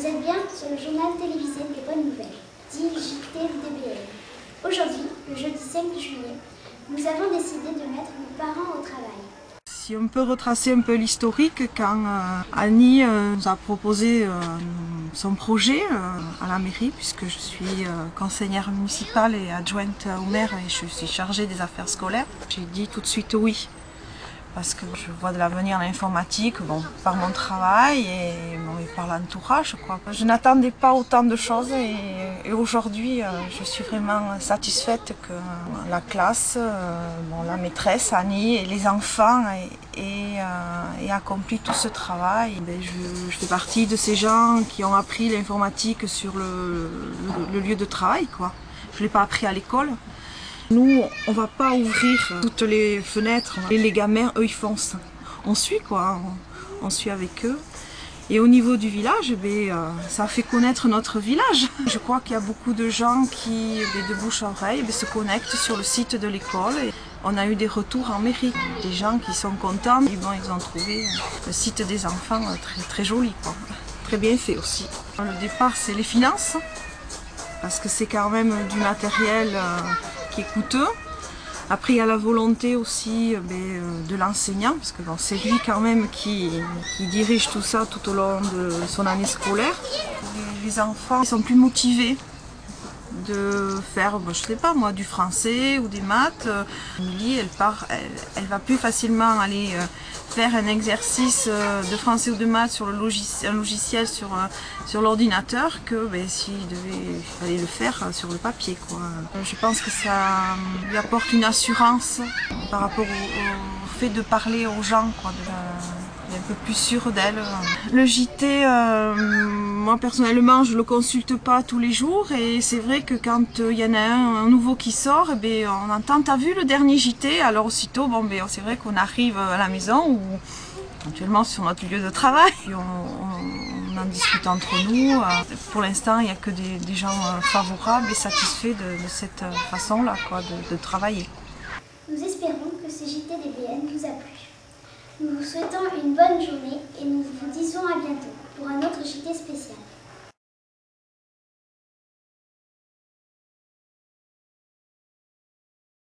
Vous êtes bien sur le journal télévisé des bonnes nouvelles, dit. Aujourd'hui, le jeudi 5 juillet, nous avons décidé de mettre nos parents au travail. Si on peut retracer un peu l'historique, quand euh, Annie euh, nous a proposé euh, son projet à la mairie, puisque je suis conseillère municipale et adjointe au maire et je suis chargée des affaires scolaires, j'ai dit tout de suite oui parce que je vois de l'avenir en informatique bon, par mon travail et, par l'entourage. Je n'attendais pas autant de choses et, aujourd'hui euh, je suis vraiment satisfaite que la classe, euh, la maîtresse Annie et les enfants aient, euh, accompli tout ce travail. Ben, je, fais partie de ces gens qui ont appris l'informatique sur le, lieu de travail. Quoi. Je ne l'ai pas appris à l'école. Nous, on va pas ouvrir toutes les fenêtres. Et les gamins, eux, ils foncent. On suit quoi, on, suit avec eux. Et au niveau du village, eh euh, ça fait connaître notre village. Je crois qu'il y a beaucoup de gens qui, eh de bouche à oreille, eh se connectent sur le site de l'école. On a eu des retours en mairie, des gens qui sont contents. ils ont trouvé le site des enfants très, très joli, très bien fait aussi. Le départ, c'est les finances, parce que c'est quand même du matériel euh, qui est coûteux. Après, il y a la volonté aussi euh, ben, euh, de l'enseignant, parce que c'est lui quand même qui, dirige tout ça tout au long de son année scolaire. Les enfants sont plus motivés de faire, ben, je sais pas moi, du français ou des maths. Emily, elle part, elle, va plus facilement aller euh, faire un exercice de français ou de maths sur le logiciel, un logiciel sur, sur l'ordinateur que ben, s'il devait aller le faire sur le papier. Quoi. Je pense que ça lui apporte une assurance par rapport au, fait de parler aux gens, quoi, un peu plus sûr d'elle. Le JT, euh, moi personnellement, je le consulte pas tous les jours et c'est vrai que quand il y en a un, nouveau qui sort, eh ben, on entend, t'as vu le dernier JT Alors aussitôt, bon, ben, c'est vrai qu'on arrive à la maison ou éventuellement sur notre lieu de travail. on, en discute entre nous. Euh, pour l'instant, il n'y a que des, gens euh, favorables et satisfaits de, cette euh, façon-là de, de, travailler. Nous espérons que ce JTDBN vous a plu. Nous vous souhaitons une bonne journée et nous vous disons à bientôt pour un autre JT spécial.